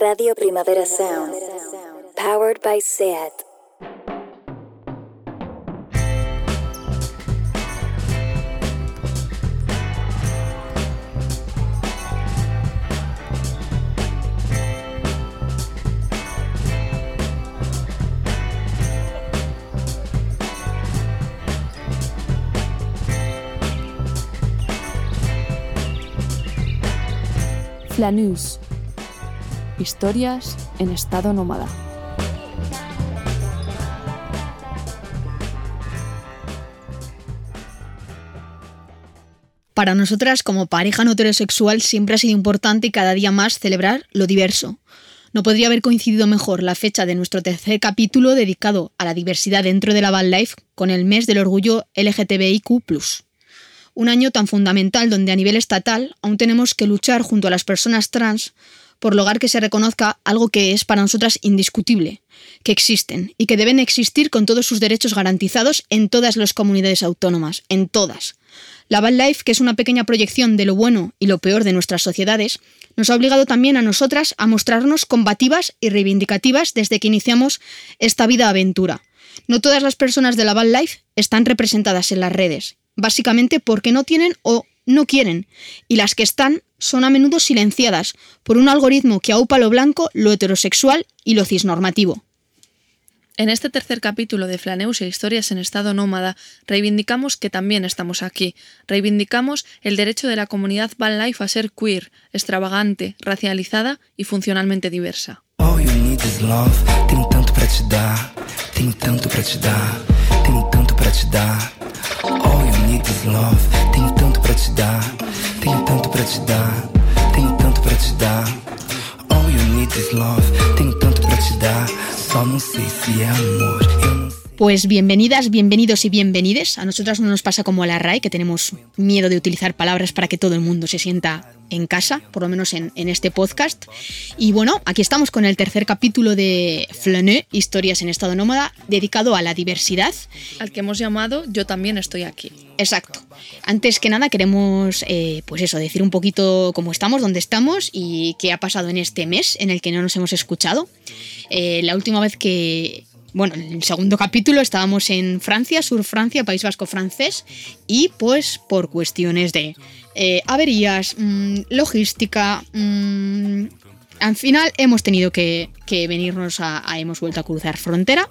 Radio Primavera Sound. Powered by SEAT. Flanús. Historias en estado nómada. Para nosotras, como pareja no heterosexual, siempre ha sido importante cada día más celebrar lo diverso. No podría haber coincidido mejor la fecha de nuestro tercer capítulo dedicado a la diversidad dentro de la van life con el mes del orgullo LGTBIQ. Un año tan fundamental donde a nivel estatal aún tenemos que luchar junto a las personas trans por lograr que se reconozca algo que es para nosotras indiscutible, que existen y que deben existir con todos sus derechos garantizados en todas las comunidades autónomas, en todas. La Van Life, que es una pequeña proyección de lo bueno y lo peor de nuestras sociedades, nos ha obligado también a nosotras a mostrarnos combativas y reivindicativas desde que iniciamos esta vida aventura. No todas las personas de la Van Life están representadas en las redes, básicamente porque no tienen o no quieren, y las que están son a menudo silenciadas por un algoritmo que aupa lo blanco, lo heterosexual y lo cisnormativo. En este tercer capítulo de Flaneus e Historias en Estado Nómada, reivindicamos que también estamos aquí. Reivindicamos el derecho de la comunidad Van Life a ser queer, extravagante, racializada y funcionalmente diversa. All you need is love. Tenho tanto pra te dar. Tenho tanto pra te dar. Tenho tanto pra te dar. All you need is love. Tenho tanto pra te dar. Tenho tanto pra te dar. Tenho tanto pra te dar. All you need is love. Tenho tanto pra te dar. Só não sei se é amor. Pues bienvenidas, bienvenidos y bienvenides. A nosotras no nos pasa como a la RAI, que tenemos miedo de utilizar palabras para que todo el mundo se sienta en casa, por lo menos en, en este podcast. Y bueno, aquí estamos con el tercer capítulo de Flane, Historias en Estado Nómada, dedicado a la diversidad. Al que hemos llamado Yo también estoy aquí. Exacto. Antes que nada queremos, eh, pues eso, decir un poquito cómo estamos, dónde estamos y qué ha pasado en este mes en el que no nos hemos escuchado. Eh, la última vez que, bueno, en el segundo capítulo estábamos en Francia, Sur Francia, País Vasco francés, y pues por cuestiones de eh, averías, mm, logística, mm, al final hemos tenido que, venirnos a, a- hemos vuelto a cruzar frontera,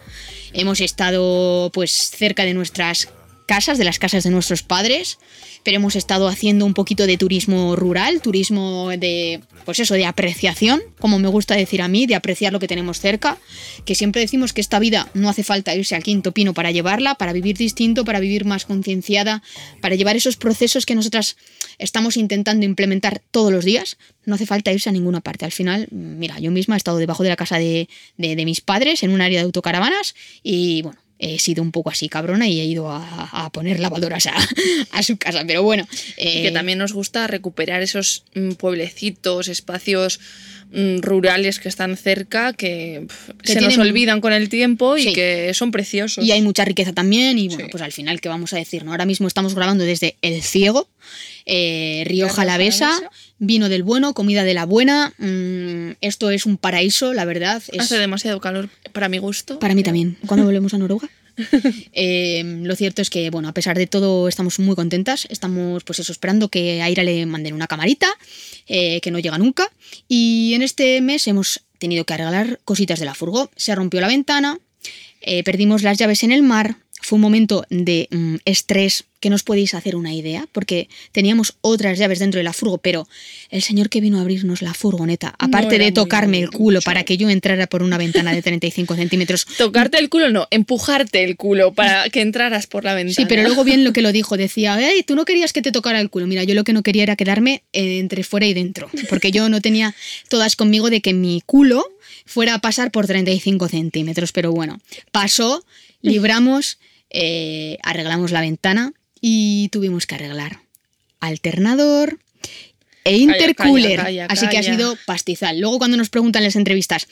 hemos estado pues cerca de nuestras casas, de las casas de nuestros padres, pero hemos estado haciendo un poquito de turismo rural, turismo de, pues eso, de apreciación, como me gusta decir a mí, de apreciar lo que tenemos cerca, que siempre decimos que esta vida no hace falta irse al quinto pino para llevarla, para vivir distinto, para vivir más concienciada, para llevar esos procesos que nosotras estamos intentando implementar todos los días, no hace falta irse a ninguna parte. Al final, mira, yo misma he estado debajo de la casa de, de- de mis padres en un área de autocaravanas y bueno, he sido un poco así cabrona y he ido a, a poner lavadoras a, a su casa. Pero bueno, Y eh, que también nos gusta recuperar esos mm, pueblecitos, espacios mm, rurales que están cerca, que, Que se nos olvidan con el tiempo y Sí. que son preciosos. Y hay mucha riqueza también. Y bueno, Sí. pues al final, ¿qué vamos a decir? ¿no? Ahora mismo estamos grabando desde El Ciego, eh, Rioja Rioja Alavesa, Alavesa. Vino del bueno, comida de la buena. mm, esto es un paraíso, la verdad. Es, Hace demasiado calor para mi gusto. Para mí también. ¿Cuándo volvemos a Noruega? Eh, lo cierto es que, bueno, a pesar de todo, estamos muy contentas. Estamos, pues eso, esperando que a Ira le manden una camarita, eh, que no llega nunca. Y en este mes hemos tenido que arreglar cositas de la furgo. Se rompió la ventana, eh, perdimos las llaves en el mar. Fue un momento de mm, estrés que no os podéis hacer una idea, porque teníamos otras llaves dentro de la furgo, pero el señor que vino a abrirnos la furgoneta, aparte de muy tocarme el culo mucho. para que yo entrara por una ventana de 35 centímetros, Tocarte el culo, no, empujarte el culo para que entraras por la ventana. Sí, pero luego bien lo que lo dijo, decía, "Ey, tú no querías que te tocara el culo. Mira, yo lo que no quería era quedarme eh, entre fuera y dentro, porque yo no tenía todas conmigo de que mi culo fuera a pasar por 35 centímetros, pero bueno, pasó, libramos, eh, arreglamos la ventana y tuvimos que arreglar alternador e intercooler, calla, así que ha sido pastizal. Luego cuando nos preguntan en las entrevistas,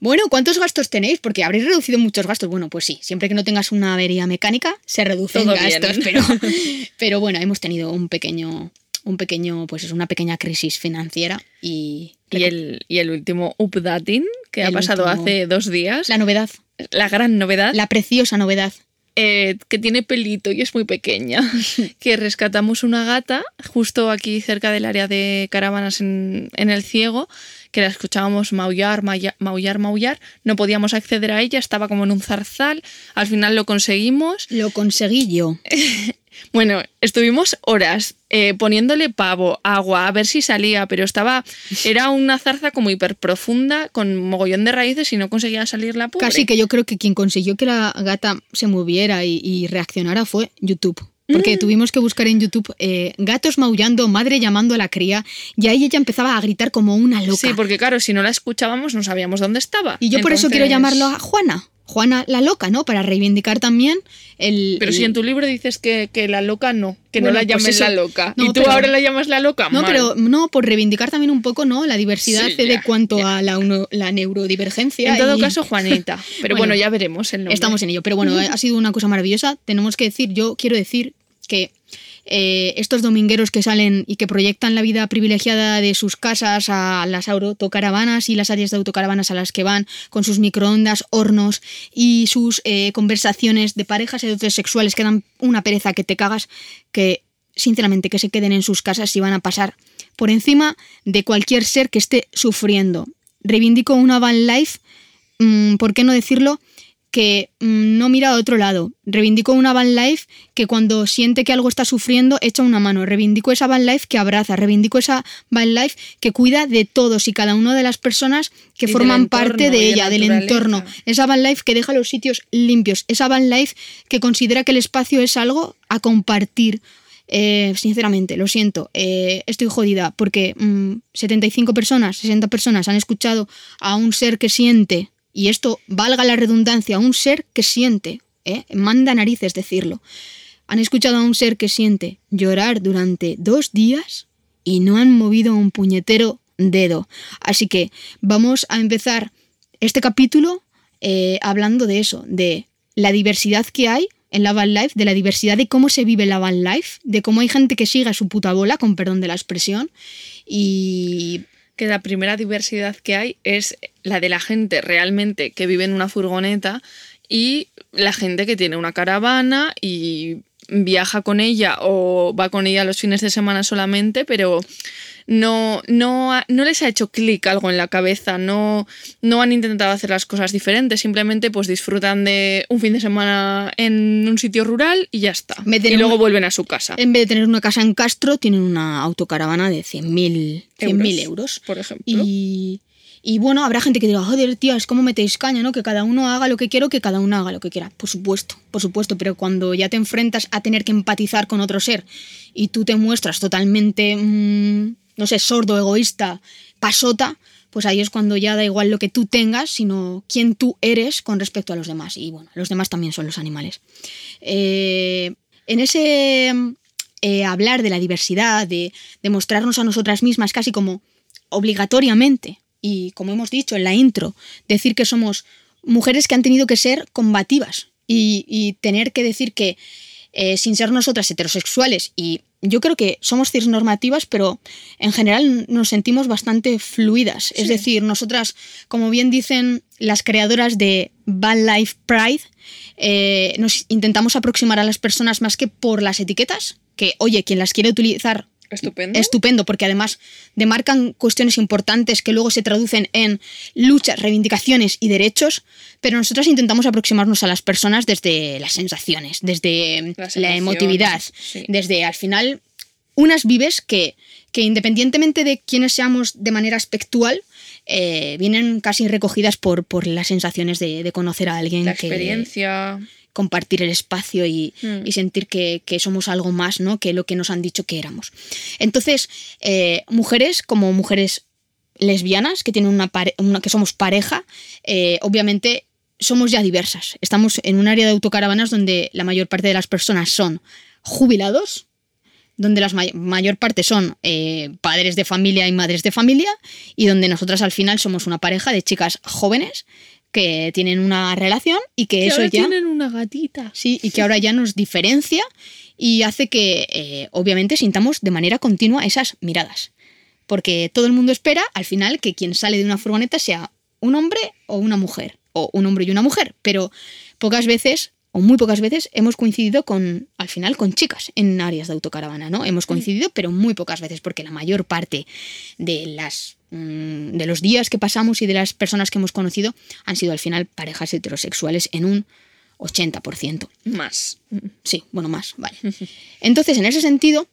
bueno, ¿cuántos gastos tenéis? Porque habréis reducido muchos gastos. Bueno, pues sí, siempre que no tengas una avería mecánica, se reducen Todo bien. gastos, pero, pero bueno, hemos tenido un pequeño un pequeño, pues es una pequeña crisis financiera y, Y el, y el último updating que ha pasado último. hace dos días. la novedad, la gran novedad. la preciosa novedad. Eh, que tiene pelito y es muy pequeña, que rescatamos una gata justo aquí cerca del área de caravanas en, en el ciego, que la escuchábamos maullar, maulla- maullar, maullar, no podíamos acceder a ella, estaba como en un zarzal, al final lo conseguimos. Lo conseguí yo. Bueno, estuvimos horas eh, poniéndole pavo, agua, a ver si salía, pero estaba, era una zarza como hiper profunda, con mogollón de raíces y no conseguía salir la pobre. Casi que yo creo que quien consiguió que la gata se moviera y, y reaccionara fue YouTube. Porque Mm. tuvimos que buscar en YouTube eh, gatos maullando, madre llamando a la cría, y ahí ella empezaba a gritar como una loca. Sí, porque claro, si no la escuchábamos no sabíamos dónde estaba. Y yo por eso quiero llamarlo a Juana. Juana la loca, ¿no? Para reivindicar también el. Pero si en tu libro dices que, que la loca no, que Bueno, no la pues llames la loca. No, y tú pero- ahora la llamas la loca. No, mal. pero no, por reivindicar también un poco, ¿no? La diversidad Sí, de ya, cuanto a la, uno- la neurodivergencia. En todo y- caso, Juanita. Pero bueno, Bueno, ya veremos el nombre. Estamos en ello. Pero bueno, ha sido una cosa maravillosa. Tenemos que decir, yo quiero decir que eh, estos domingueros que salen y que proyectan la vida privilegiada de sus casas a las autocaravanas y las áreas de autocaravanas a las que van, con sus microondas, hornos y sus eh, conversaciones de parejas heterosexuales que dan una pereza que te cagas, que sinceramente que se queden en sus casas y van a pasar por encima de cualquier ser que esté sufriendo. Reivindico una van life, mm, ¿por qué no decirlo? Que mm, no mira a otro lado. Reivindico una van life que cuando siente que algo está sufriendo echa una mano. Reivindico esa van life que abraza. Reivindico esa van life que cuida de todos y cada una de las personas que Y forman entorno, parte de de ella, del entorno. Esa van life que deja los sitios limpios. Esa van life que considera que el espacio es algo a compartir. Eh, sinceramente, lo siento, eh, estoy jodida porque mm, 75 personas, 60 personas han escuchado a un ser que siente, y esto valga la redundancia, un ser que siente, ¿eh? manda narices decirlo, han escuchado a un ser que siente llorar durante dos días y no han movido un puñetero dedo. Así que vamos a empezar este capítulo eh, hablando de eso, de la diversidad que hay en la van life, de la diversidad de cómo se vive la van life, de cómo hay gente que sigue a su puta bola, con perdón de la expresión, y que la primera diversidad que hay es la de la gente realmente que vive en una furgoneta y la gente que tiene una caravana y viaja con ella o va con ella los fines de semana solamente, pero no, no, no les ha hecho clic algo en la cabeza, no, no han intentado hacer las cosas diferentes, simplemente pues disfrutan de un fin de semana en un sitio rural y ya está. Y luego una- vuelven a su casa. en vez de tener una casa en Castro, tienen una autocaravana de 100.000 100.000 euros. por ejemplo. Y, y bueno, habrá gente que diga, joder, tías, ¿cómo metéis caña, no? Que cada uno haga lo que quiera, que cada uno haga lo que quiera. Por supuesto, por supuesto, pero cuando ya te enfrentas a tener que empatizar con otro ser y tú te muestras totalmente, mm, no sé, sordo, egoísta, pasota, pues ahí es cuando ya da igual lo que tú tengas, sino quién tú eres con respecto a los demás. Y bueno, los demás también son los animales. Eh, en ese eh, hablar de la diversidad, de, de mostrarnos a nosotras mismas casi como obligatoriamente, y como hemos dicho en la intro, decir que somos mujeres que han tenido que ser combativas y, y tener que decir que eh, sin ser nosotras heterosexuales y yo creo que somos cisnormativas, pero en general nos sentimos bastante fluidas. Es decir, nosotras, como bien dicen las creadoras de Van Life Pride, eh, nos intentamos aproximar a las personas más que por las etiquetas, que oye, quien las quiere utilizar Estupendo. estupendo, porque además demarcan cuestiones importantes que luego se traducen en luchas, reivindicaciones y derechos, pero nosotros intentamos aproximarnos a las personas desde las sensaciones, desde Las la emotividad, sí. desde al final unas vives que, que independientemente de quiénes seamos de manera aspectual, eh, vienen casi recogidas por, por las sensaciones de, de conocer a alguien la que experiencia. Compartir el espacio y, Mm. y sentir que, que somos algo más ¿no? que lo que nos han dicho que éramos. Entonces, eh, mujeres como mujeres lesbianas, que, tienen una pare- una- que somos pareja, eh, obviamente somos ya diversas. Estamos en un área de autocaravanas donde la mayor parte de las personas son jubilados, donde la mayor parte son eh, padres de familia y madres de familia, y donde nosotras al final somos una pareja de chicas jóvenes que tienen una relación y que, Que eso ahora ya... tienen una gatita. Sí, y que ahora ya nos diferencia y hace que, eh, obviamente, sintamos de manera continua esas miradas. Porque todo el mundo espera, al final, que quien sale de una furgoneta sea un hombre o una mujer, o un hombre y una mujer, pero pocas veces o muy pocas veces hemos coincidido con, al final, con chicas en áreas de autocaravana, ¿no? Hemos coincidido, pero muy pocas veces, porque la mayor parte de las mm, de los días que pasamos y de las personas que hemos conocido han sido al final parejas heterosexuales en un 80%. Más. Sí, bueno, más, vale. Entonces, en ese sentido,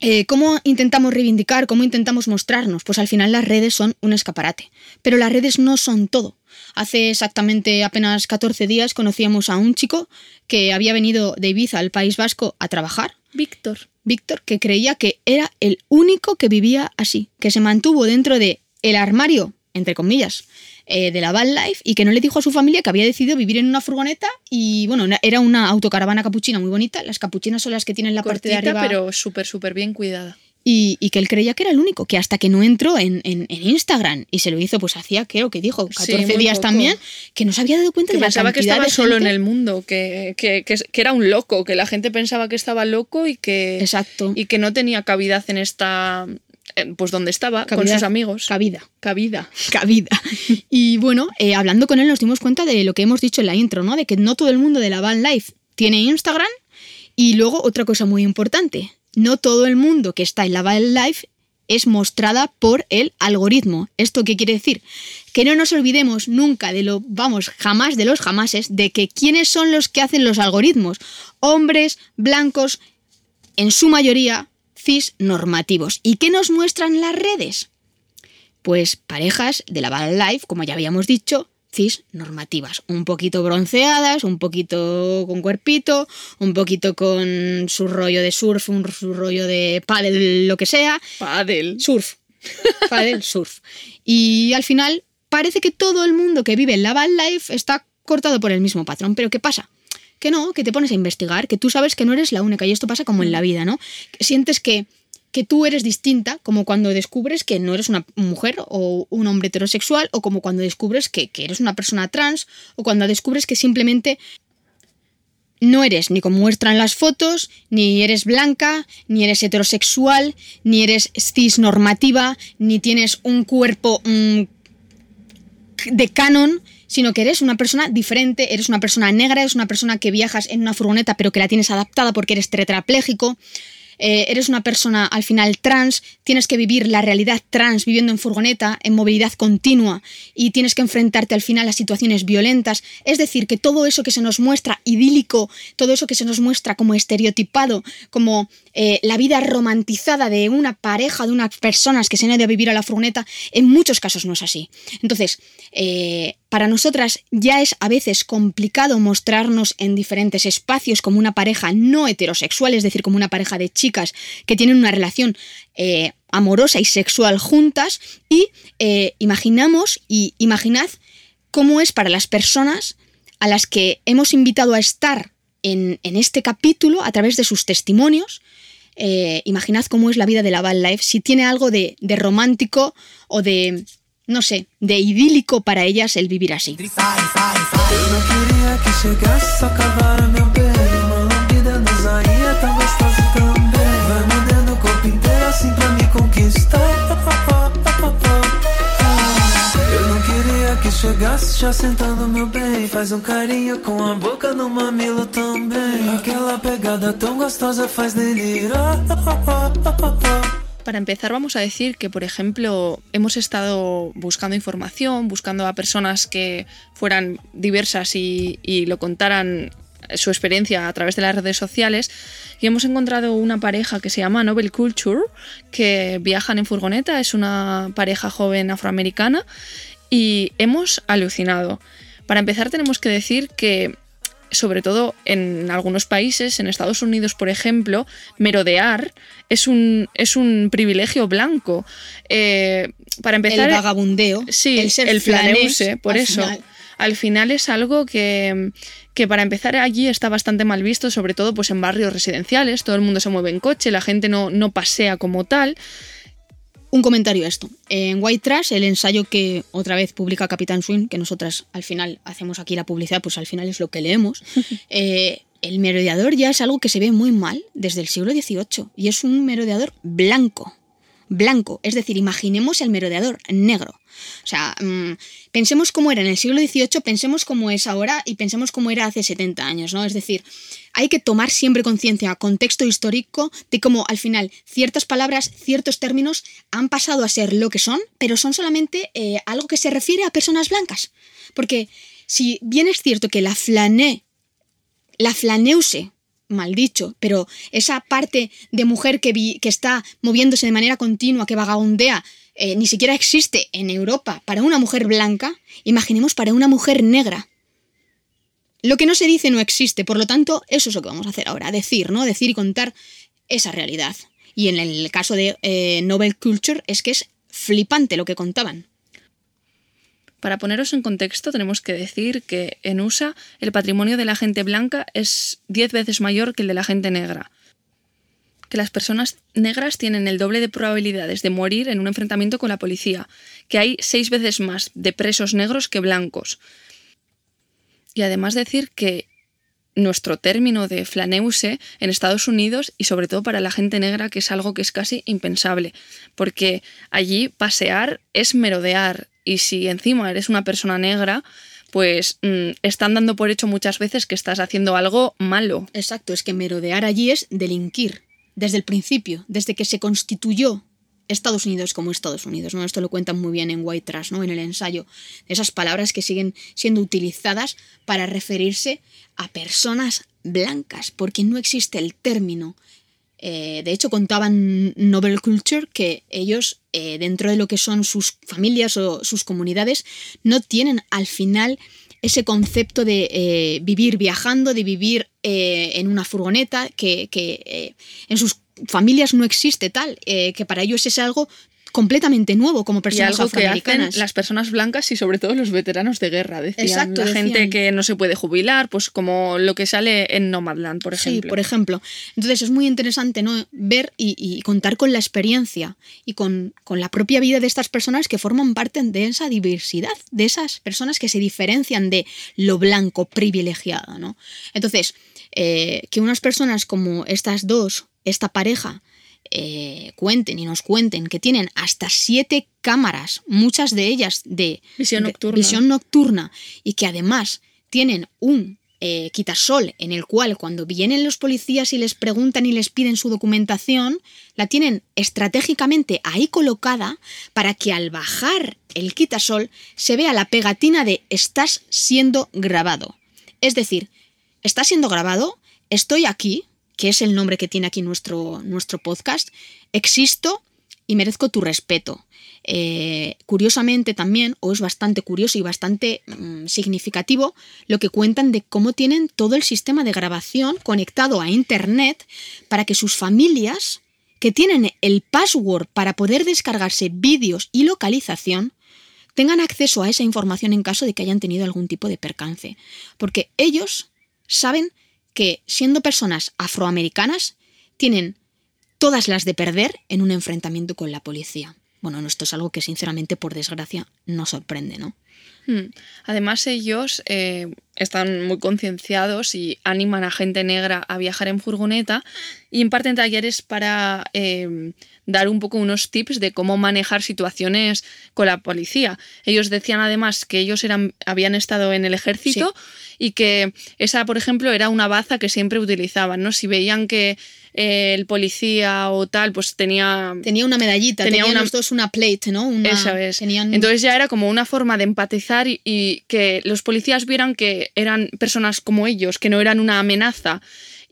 eh, ¿cómo intentamos reivindicar, cómo intentamos mostrarnos? Pues al final las redes son un escaparate, pero las redes no son todo. Hace exactamente apenas 14 días conocíamos a un chico que había venido de Ibiza al País Vasco a trabajar. Víctor. Víctor, que creía que era el único que vivía así, que se mantuvo dentro de el armario, entre comillas, eh, de la van life y que no le dijo a su familia que había decidido vivir en una furgoneta y bueno, era una autocaravana capuchina muy bonita. Las capuchinas son las que tienen la parte de arriba pero súper, súper bien cuidada. Y, y que él creía que era el único, que hasta que no entró en, en- en Instagram y se lo hizo, pues hacía, creo que dijo, 14 muy días poco. también, que no se había dado cuenta Que de la pensaba que estaba solo en el mundo, que, que, que, era un loco, que la gente pensaba que estaba loco y que, Exacto. y que no tenía cavidad en esta. eh, Pues donde estaba, con sus amigos. Cabida. Cabida. cabida. Y bueno, eh, hablando con él nos dimos cuenta de lo que hemos dicho en la intro, ¿no? De que no todo el mundo de la van life tiene Instagram. Y luego otra cosa muy importante, no todo el mundo que está en la life es mostrada por el algoritmo. ¿Esto qué quiere decir? Que no nos olvidemos nunca de lo, vamos, jamás de los jamases, de que quiénes son los que hacen los algoritmos. Hombres, blancos, en su mayoría cis normativos. ¿Y qué nos muestran las redes? Pues parejas de la life, como ya habíamos dicho, cis normativas, un poquito bronceadas, un poquito con cuerpito, un poquito con su rollo de surf, un, su rollo de paddle, lo que sea, Padel. surf, paddle, surf. Y al final parece que todo el mundo que vive en la van life está cortado por el mismo patrón, pero ¿qué pasa? Que no, que te pones a investigar, que tú sabes que no eres la única y esto pasa como en la vida, ¿no? Sientes que que tú eres distinta, como cuando descubres que no eres una mujer o un hombre heterosexual, o como cuando descubres que, eres una persona trans, o cuando descubres que simplemente no eres ni como muestran las fotos, ni eres blanca, ni eres heterosexual, ni eres cisnormativa, ni tienes un cuerpo mm, de canon, sino que eres una persona diferente, eres una persona negra, eres una persona que viajas en una furgoneta pero que la tienes adaptada porque eres tetrapléjico. Eh, eres una persona al final trans, tienes que vivir la realidad trans viviendo en furgoneta, en movilidad continua y tienes que enfrentarte al final a situaciones violentas. Es decir, que todo eso que se nos muestra idílico, todo eso que se nos muestra como estereotipado, como eh, la vida romantizada de una pareja, de unas personas que se han ido a vivir a la furgoneta, en muchos casos no es así. Entonces, eh, para nosotras ya es a veces complicado mostrarnos en diferentes espacios como una pareja no heterosexual, es decir, como una pareja de chicas que tienen una relación eh, amorosa y sexual juntas y eh, imaginamos y imaginad cómo es para las personas a las que hemos invitado a estar en, en este capítulo a través de sus testimonios. Eh, imaginad cómo es la vida de la van life, si tiene algo de, de romántico o de, no sé, de idílico para ellas el vivir así. Assim chegasse já sentando meu bem. Faz um carinho com a boca no mamilo também. Aquela pegada tão gostosa faz delirar. Para empezar, vamos a decir que, por ejemplo, hemos estado buscando información, buscando a personas que fueran diversas y, lo contaran su experiencia a través de las redes sociales y hemos encontrado una pareja que se llama Novel Culture que viajan en furgoneta, es una pareja joven afroamericana y hemos alucinado. Para empezar tenemos que decir que sobre todo en algunos países, en Estados Unidos, por ejemplo, merodear es un, es un privilegio blanco. Eh, para empezar, el vagabundeo, sí, el ser el flaneuse, por eso. final. Al final es algo que, que para empezar allí está bastante mal visto, sobre todo pues en barrios residenciales, todo el mundo se mueve en coche, la gente no, no pasea como tal. Un comentario a esto. En White Trash, el ensayo que otra vez publica Capitán Swing, que nosotras al final hacemos aquí la publicidad, pues al final es lo que leemos. eh, el merodeador ya es algo que se ve muy mal desde el siglo XVIII y es un merodeador blanco. Blanco, es decir, imaginemos el merodeador negro. O sea, mm, pensemos cómo era en el siglo XVIII, pensemos cómo es ahora y pensemos cómo era hace 70 años, ¿no? Es decir, hay que tomar siempre conciencia, contexto histórico, de cómo al final ciertas palabras, ciertos términos han pasado a ser lo que son, pero son solamente eh, algo que se refiere a personas blancas. Porque si bien es cierto que la flané, la flaneuse, mal dicho, pero esa parte de mujer que, vi- que está moviéndose de manera continua, que vagabundea, eh, ni siquiera existe en Europa para una mujer blanca, imaginemos para una mujer negra. Lo que no se dice no existe, por lo tanto, eso es lo que vamos a hacer ahora, decir, ¿no? Decir y contar esa realidad. Y en el caso de eh, Novel Culture es que es flipante lo que contaban. Para poneros en contexto, tenemos que decir que en USA el patrimonio de la gente blanca es 10 veces mayor que el de la gente negra. Que las personas negras tienen el doble de probabilidades de morir en un enfrentamiento con la policía, que hay seis veces más de presos negros que blancos. Y además decir que nuestro término de flaneuse en Estados Unidos y sobre todo para la gente negra, que es algo que es casi impensable, porque allí pasear es merodear y si encima eres una persona negra, pues mm, están dando por hecho muchas veces que estás haciendo algo malo. Exacto, es que merodear allí es delinquir, desde el principio, desde que se constituyó Estados Unidos como Estados Unidos, ¿no? Esto lo cuentan muy bien en White Trash, ¿no? En el ensayo. Esas palabras que siguen siendo utilizadas para referirse a personas blancas, porque no existe el término. Eh, de hecho, contaban Novel Culture que ellos, eh, dentro de lo que son sus familias o sus comunidades, no tienen al final ese concepto de eh, vivir viajando, de vivir eh, en una furgoneta, que, eh, en sus familias no existe tal, que para ellos es algo completamente nuevo como Y personas algo que hacen las personas blancas y sobre todo los veteranos de guerra, decían. Exacto, la decían. gente que no se puede jubilar, pues como lo que sale en Nomadland, por ejemplo. Sí, por ejemplo. Entonces es muy interesante ¿no? ver y, y contar con la experiencia y con, con la propia vida de estas personas que forman parte de esa diversidad, de esas personas que se diferencian de lo blanco privilegiado. ¿no? Entonces, eh, que unas personas como estas dos, esta pareja, eh, cuenten y nos cuenten que tienen hasta siete cámaras, muchas de ellas de Visión nocturna. visión nocturna, y que además tienen un eh, quitasol en el cual cuando vienen los policías y les preguntan y les piden su documentación, la tienen estratégicamente ahí colocada para que al bajar el quitasol se vea la pegatina de estás siendo grabado. Es decir, está siendo grabado, estoy aquí, que es el nombre que tiene aquí nuestro, nuestro podcast, existo y merezco tu respeto. Eh, curiosamente también, o es bastante curioso y bastante mm, significativo, lo que cuentan de cómo tienen todo el sistema de grabación conectado a Internet para que sus familias, que tienen el password para poder descargarse vídeos y localización, tengan acceso a esa información en caso de que hayan tenido algún tipo de percance. Porque ellos saben que siendo personas afroamericanas tienen todas las de perder en un enfrentamiento con la policía. Bueno, no, esto es algo que sinceramente, por desgracia, no sorprende, ¿no? Hmm. Además, ellos eh, están muy concienciados y animan a gente negra a viajar en furgoneta y imparten talleres para eh, dar un poco unos tips de cómo manejar situaciones con la policía. Ellos decían además que ellos eran, habían estado en el ejército y que esa, por ejemplo, era una baza que siempre utilizaban, ¿no? Si veían que eh, el policía o tal, pues tenía Tenía una medallita, Tenía tenían una- los dos una plate, ¿no? Una- eso es. tenían- Entonces ya era como una forma de empatizar y, y que los policías vieran que eran personas como ellos, que no eran una amenaza.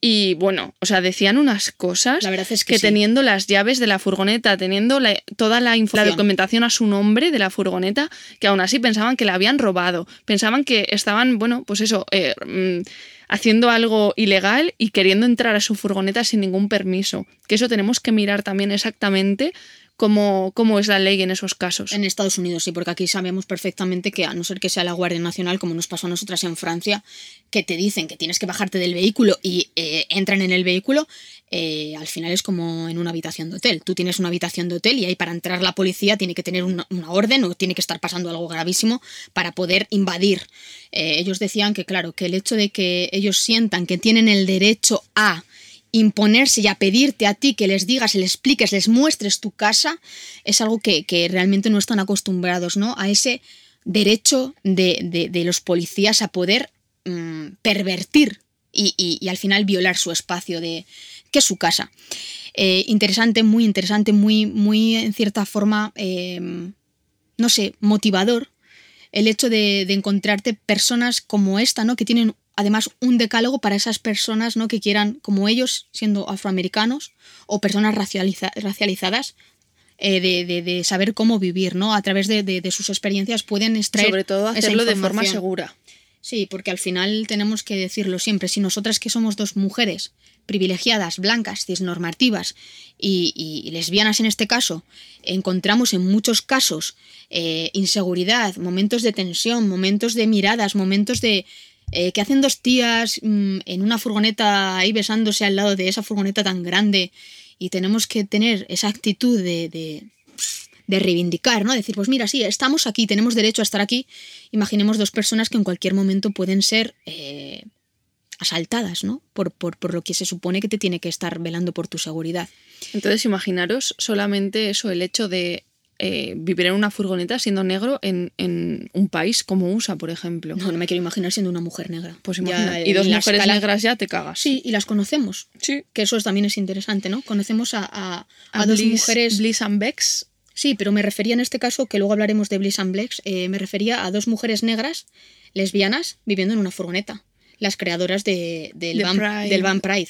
Y bueno, o sea, decían unas cosas La verdad es que sí. teniendo las llaves de la furgoneta, teniendo la- toda la, la documentación a su nombre de la furgoneta, que aún así pensaban que la habían robado. Pensaban que estaban, bueno, pues eso, eh, mm, haciendo algo ilegal y queriendo entrar a su furgoneta sin ningún permiso. Que eso tenemos que mirar también exactamente cómo, cómo es la ley en esos casos. En Estados Unidos, sí, porque aquí sabemos perfectamente que a no ser que sea la Guardia Nacional, como nos pasó a nosotras en Francia, que te dicen que tienes que bajarte del vehículo y eh, entran en el vehículo, eh, al final es como en una habitación de hotel. Tú tienes una habitación de hotel y ahí para entrar la policía tiene que tener una, orden o tiene que estar pasando algo gravísimo para poder invadir. Eh, ellos decían que, claro, que el hecho de que ellos sientan que tienen el derecho a imponerse y a pedirte a ti que les digas, les expliques, les muestres tu casa, es algo que, que realmente no están acostumbrados, ¿no? A ese derecho de, de- los policías a poder mm, pervertir y, y- al final violar su espacio de que es su casa. Eh, interesante, muy interesante, muy, muy en cierta forma, eh, no sé, motivador el hecho de, de encontrarte personas como esta, ¿no? Que tienen además un decálogo para esas personas, ¿no? Que quieran, como ellos, siendo afroamericanos o personas racializa- racializadas, eh, de, de- de saber cómo vivir, ¿no? A través de, sus experiencias pueden extraer Sobre todo esa hacerlo de forma segura. Sí, porque al final tenemos que decirlo siempre, si nosotras que somos dos mujeres privilegiadas, blancas, cisnormativas y, y lesbianas en este caso, encontramos en muchos casos eh, inseguridad, momentos de tensión, momentos de miradas, momentos de... eh, que hacen dos tías mm, en una furgoneta ahí besándose al lado de esa furgoneta tan grande y tenemos que tener esa actitud de, de, de reivindicar, ¿no? Decir, pues mira, sí, estamos aquí, tenemos derecho a estar aquí. Imaginemos dos personas que en cualquier momento pueden ser eh, asaltadas, ¿no? Por, por, por lo que se supone que te tiene que estar velando por tu seguridad. Entonces, imaginaros solamente eso, el hecho de eh, vivir en una furgoneta siendo negro en, en un país como USA, por ejemplo. No, no me quiero imaginar siendo una mujer negra. Pues imagina, eh, y dos mujeres escala- negras ya te cagas. Sí, y las conocemos. sí. Que eso es- también es interesante, ¿no? Conocemos a, a- a A dos Bliss- mujeres. Bliss and Bex. Sí, pero me refería en este caso, que luego hablaremos de Bliss and Blex, eh, me refería a dos mujeres negras, lesbianas, viviendo en una furgoneta. Las creadoras de, del, De Van, Pride. del Van Pride.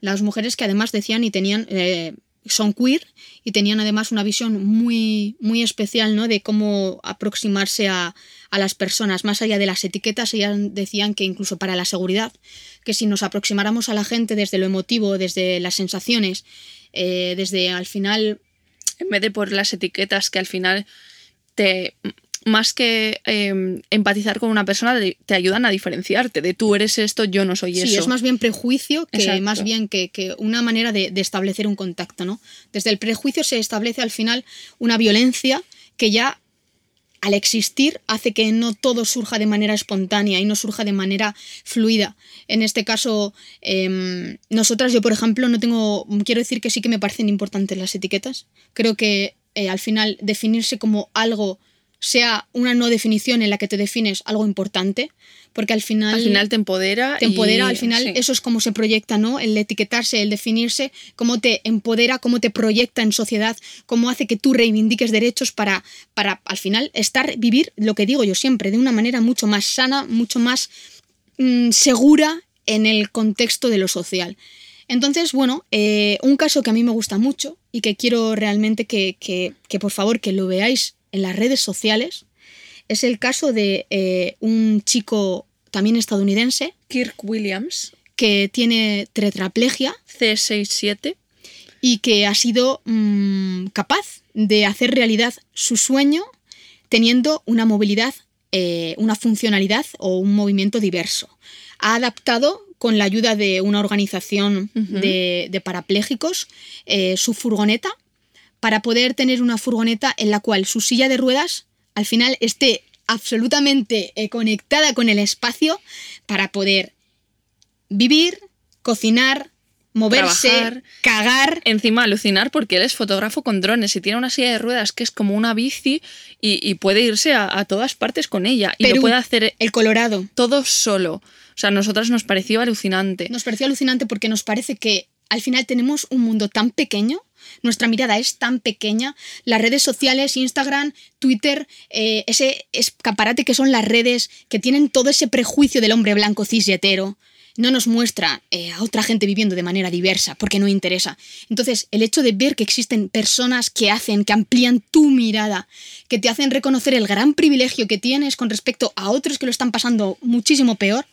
Las mujeres que además decían y tenían. eh, son queer y tenían además una visión muy, muy especial ¿no? de cómo aproximarse a, a las personas. Más allá de las etiquetas, ellas decían que incluso para la seguridad, que si nos aproximáramos a la gente desde lo emotivo, desde las sensaciones, eh, desde al final En vez de por las etiquetas que al final te. Más que eh, empatizar con una persona, te, ayudan a diferenciarte de tú eres esto, yo no soy eso. Sí, es más bien prejuicio que Exacto. más bien que, que una manera de, de establecer un contacto, ¿no? Desde el prejuicio se establece al final una violencia que ya al existir hace que no todo surja de manera espontánea y no surja de manera fluida. En este caso, em, nosotras, yo por ejemplo, no tengo, quiero decir que sí que me parecen importantes las etiquetas. Creo que eh, al final definirse como algo sea una no definición en la que te defines algo importante, porque al final Al final te empodera. te empodera, y- al final sí. eso es como se proyecta, ¿no? El etiquetarse, el definirse, cómo te empodera, cómo te proyecta en sociedad, cómo hace que tú reivindiques derechos para, para al final estar, vivir, lo que digo yo siempre, de una manera mucho más sana, mucho más mm, segura en el contexto de lo social. Entonces, bueno, eh, un caso que a mí me gusta mucho y que quiero realmente que, que- que, por favor que lo veáis en las redes sociales es el caso de eh, un chico también estadounidense Kirk Williams, que tiene tetraplegia C67. y que ha sido mm, capaz de hacer realidad su sueño teniendo una movilidad, eh, una funcionalidad o un movimiento diverso. Ha adaptado con la ayuda de una organización de, de parapléjicos eh, su furgoneta para poder tener una furgoneta en la cual su silla de ruedas al final esté absolutamente eh, conectada con el espacio para poder vivir, cocinar, moverse, Trabajar. cagar. Encima alucinar porque él es fotógrafo con drones y tiene una silla de ruedas que es como una bici y, y puede irse a, a todas partes con ella y lo puede hacer El Colorado. todo solo. O sea, a nosotras nos pareció alucinante. Nos pareció alucinante porque nos parece que al final tenemos un mundo tan pequeño, nuestra mirada es tan pequeña, las redes sociales, Instagram, Twitter, eh, ese escaparate que son las redes, que tienen todo ese prejuicio del hombre blanco cis no nos muestra eh, a otra gente viviendo de manera diversa, porque no interesa. Entonces, el hecho de ver que existen personas que hacen, que amplían tu mirada, que te hacen reconocer el gran privilegio que tienes con respecto a otros que lo están pasando muchísimo peor,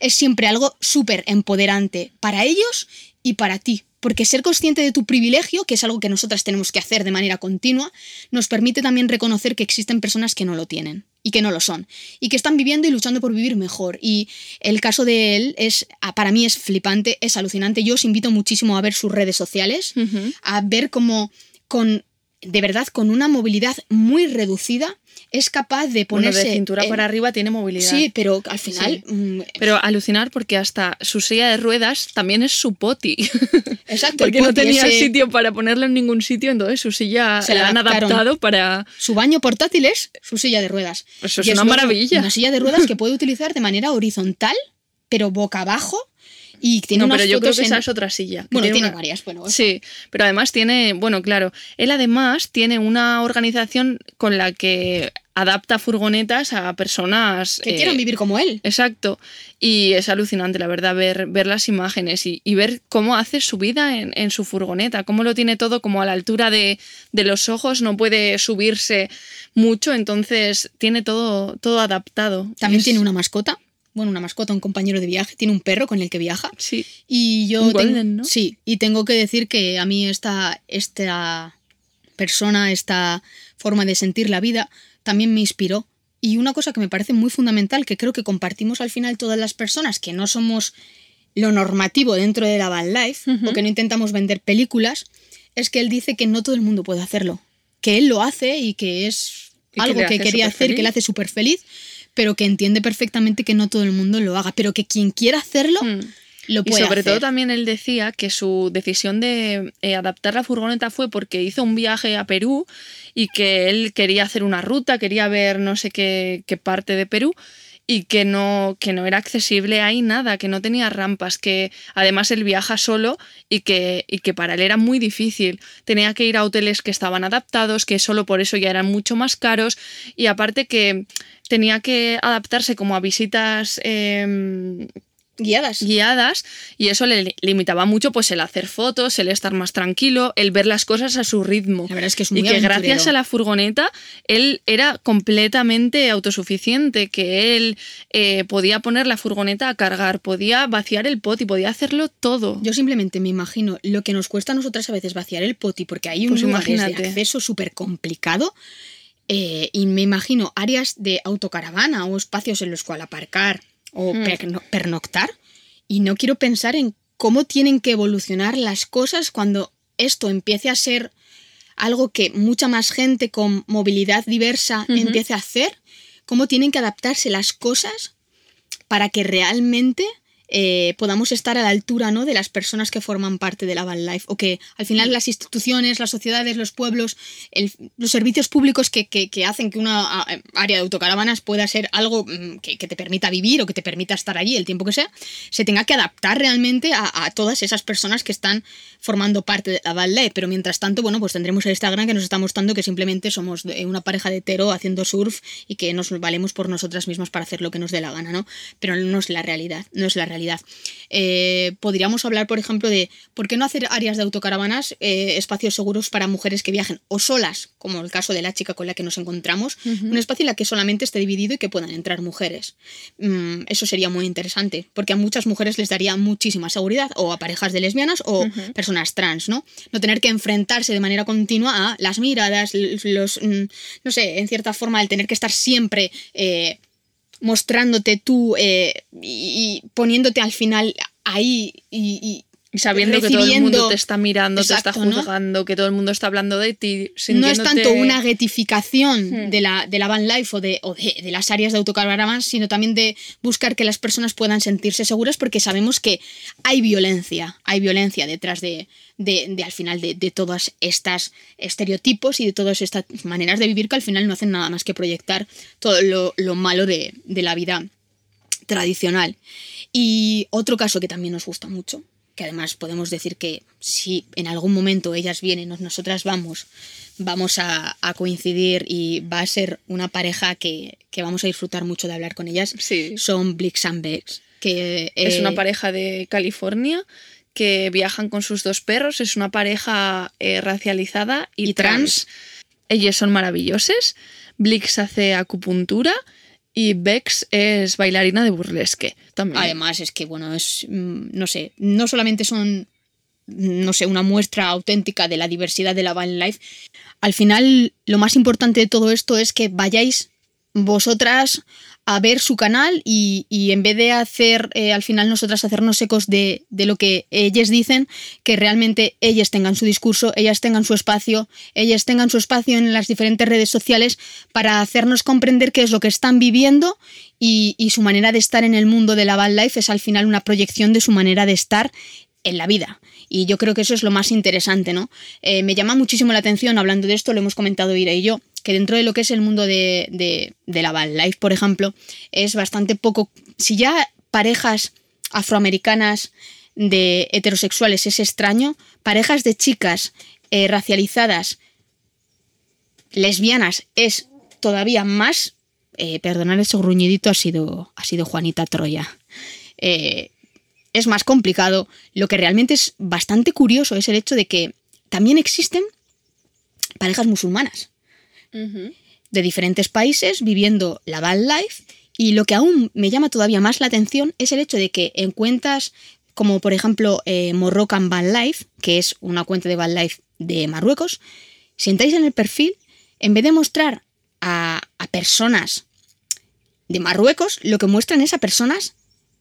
es siempre algo súper empoderante para ellos y para ti. Porque ser consciente de tu privilegio, que es algo que nosotras tenemos que hacer de manera continua, nos permite también reconocer que existen personas que no lo tienen y que no lo son y que están viviendo y luchando por vivir mejor. Y el caso de él es para mí es flipante es alucinante. Yo os invito muchísimo a ver sus redes sociales a ver cómo con de verdad con una movilidad muy reducida es capaz de Bueno, ponerse de cintura para arriba tiene movilidad. sí pero al final Sí. mm, Pero alucinar porque hasta su silla de ruedas también es su poti. exacto porque no tenía ese- sitio para ponerlo en ningún sitio, entonces su silla Se la han adaptado para... Su baño portátil es su silla de ruedas. Eso es Y una maravilla. Una silla de ruedas que puede utilizar de manera horizontal, pero boca abajo. Y tiene no, unas pero yo creo que esa en- es otra silla. Bueno, tiene una- varias, bueno. Sí, pero además tiene, bueno, claro, él además tiene una organización con la que adapta furgonetas a personas Que eh, quieran vivir como él. Exacto. Y es alucinante, la verdad, ver, ver las imágenes y, y ver cómo hace su vida en, en su furgoneta, cómo lo tiene todo como a la altura de, de los ojos, no puede subirse mucho, entonces tiene todo, todo adaptado. También Es- tiene una mascota. Bueno, una mascota, un compañero de viaje. Tiene un perro con el que viaja. Sí. Y yo Un tengo- golden, ¿no? Sí, y tengo que decir que a mí esta, esta persona, esta forma de sentir la vida, también me inspiró. Y una cosa que me parece muy fundamental, que creo que compartimos al final todas las personas que no somos lo normativo dentro de la van life o que no intentamos vender películas, es que él dice que no todo el mundo puede hacerlo. Que él lo hace y que es Y algo que quería hacer, superfeliz. que le hace súper feliz, pero que entiende perfectamente que no todo el mundo lo haga. Pero que quien quiera hacerlo, Mm. lo Y puede sobre hacer. todo también él decía que su decisión de eh, adaptar la furgoneta fue porque hizo un viaje a Perú y que él quería hacer una ruta, quería ver no sé qué, qué parte de Perú y que no, que no era accesible ahí nada, que no tenía rampas, que además él viaja solo y que, y que para él era muy difícil. Tenía que ir a hoteles que estaban adaptados, que solo por eso ya eran mucho más caros y aparte que tenía que adaptarse como a visitas em, Guiadas. guiadas y eso le limitaba mucho pues el hacer fotos, el estar más tranquilo, el ver las cosas a su ritmo. La verdad es que es y que gracias a la furgoneta él era completamente autosuficiente, que él eh, podía poner la furgoneta a cargar, podía vaciar el pot y podía hacerlo todo. Yo simplemente me imagino lo que nos cuesta a nosotras a veces vaciar el poti porque hay un Pues lugar de acceso súper complicado eh, y me imagino áreas de autocaravana o espacios en los cuales aparcar o Hmm. perno- pernoctar. Y no quiero pensar en cómo tienen que evolucionar las cosas cuando esto empiece a ser algo que mucha más gente con movilidad diversa empiece a hacer, cómo tienen que adaptarse las cosas para que realmente eh, podamos estar a la altura ¿no? de las personas que forman parte de la van life o que al final las instituciones, las sociedades, los pueblos, los servicios públicos que, que- hacen que una a- área de autocaravanas pueda ser algo mm, que, que te permita vivir o que te permita estar allí el tiempo que sea, se tenga que adaptar realmente a, todas esas personas que están formando parte de la van life. Pero mientras tanto, bueno, pues tendremos el Instagram que nos está mostrando que simplemente somos una pareja de hetero haciendo surf y que nos valemos por nosotras mismas para hacer lo que nos dé la gana, ¿no? Pero no es la realidad, no es la realidad. Eh, podríamos hablar, por ejemplo, de por qué no hacer áreas de autocaravanas, eh, espacios seguros para mujeres que viajen o solas, como el caso de la chica con la que nos encontramos, un espacio en la que solamente esté dividido y que puedan entrar mujeres. Mm, eso sería muy interesante, porque a muchas mujeres les daría muchísima seguridad, o a parejas de lesbianas o personas trans, ¿no? No tener que enfrentarse de manera continua a las miradas, los, mm, no sé, en cierta forma, el tener que estar siempre... eh, mostrándote tú eh, y, y poniéndote al final ahí y, Y sabiendo que todo el mundo te está mirando, te Exacto, está ¿no? juzgando, que todo el mundo está hablando de ti. y no es sintiéndote- tanto una getificación Hmm. de, la, de la van life o, de, o de, de las áreas de autocaravanas, sino también de buscar que las personas puedan sentirse seguras porque sabemos que hay violencia, hay violencia detrás de, de, de, al final de, de todas estas estereotipos y de todas estas maneras de vivir que al final no hacen nada más que proyectar todo lo, lo malo de, de la vida tradicional. Y otro caso que también nos gusta mucho, que además podemos decir que si en algún momento ellas vienen nosotras vamos, vamos a, a coincidir y va a ser una pareja que, que vamos a disfrutar mucho de hablar con ellas, Sí. son Blix and Becks. que Es eh, una pareja de California que viajan con sus dos perros. Es una pareja eh, racializada y, Y trans. Ellos son maravillosos. Blix hace acupuntura y Bex es bailarina de burlesque. También. Además, es que, bueno, es, mm, no sé, no solamente son, no sé, una muestra auténtica de la diversidad de la van life. Al final, lo más importante de todo esto es que vayáis vosotras a ver su canal y, y en vez de hacer, eh, al final nosotras hacernos ecos de, de lo que ellas dicen, que realmente ellas tengan su discurso, ellas tengan su espacio, ellas tengan su espacio en las diferentes redes sociales para hacernos comprender qué es lo que están viviendo y, y su manera de estar en el mundo de la van life es al final una proyección de su manera de estar en la vida. Y yo creo que eso es lo más interesante, ¿no? Eh, me llama muchísimo la atención, hablando de esto, lo hemos comentado Ira y yo, que dentro de lo que es el mundo de, la van life, por ejemplo, es bastante poco. Si ya parejas afroamericanas de heterosexuales es extraño, parejas de chicas eh, racializadas, lesbianas, es todavía más. Eh, perdonad ese gruñidito, ha sido, ha sido Juanita Troya. Eh, es más complicado. Lo que realmente es bastante curioso es el hecho de que también existen parejas musulmanas De diferentes países viviendo la van life y lo que aún me llama todavía más la atención es el hecho de que en cuentas como por ejemplo eh, Moroccan Van Life, que es una cuenta de Van Life de Marruecos, si entráis en el perfil, en vez de mostrar a, a personas de Marruecos, lo que muestran es a personas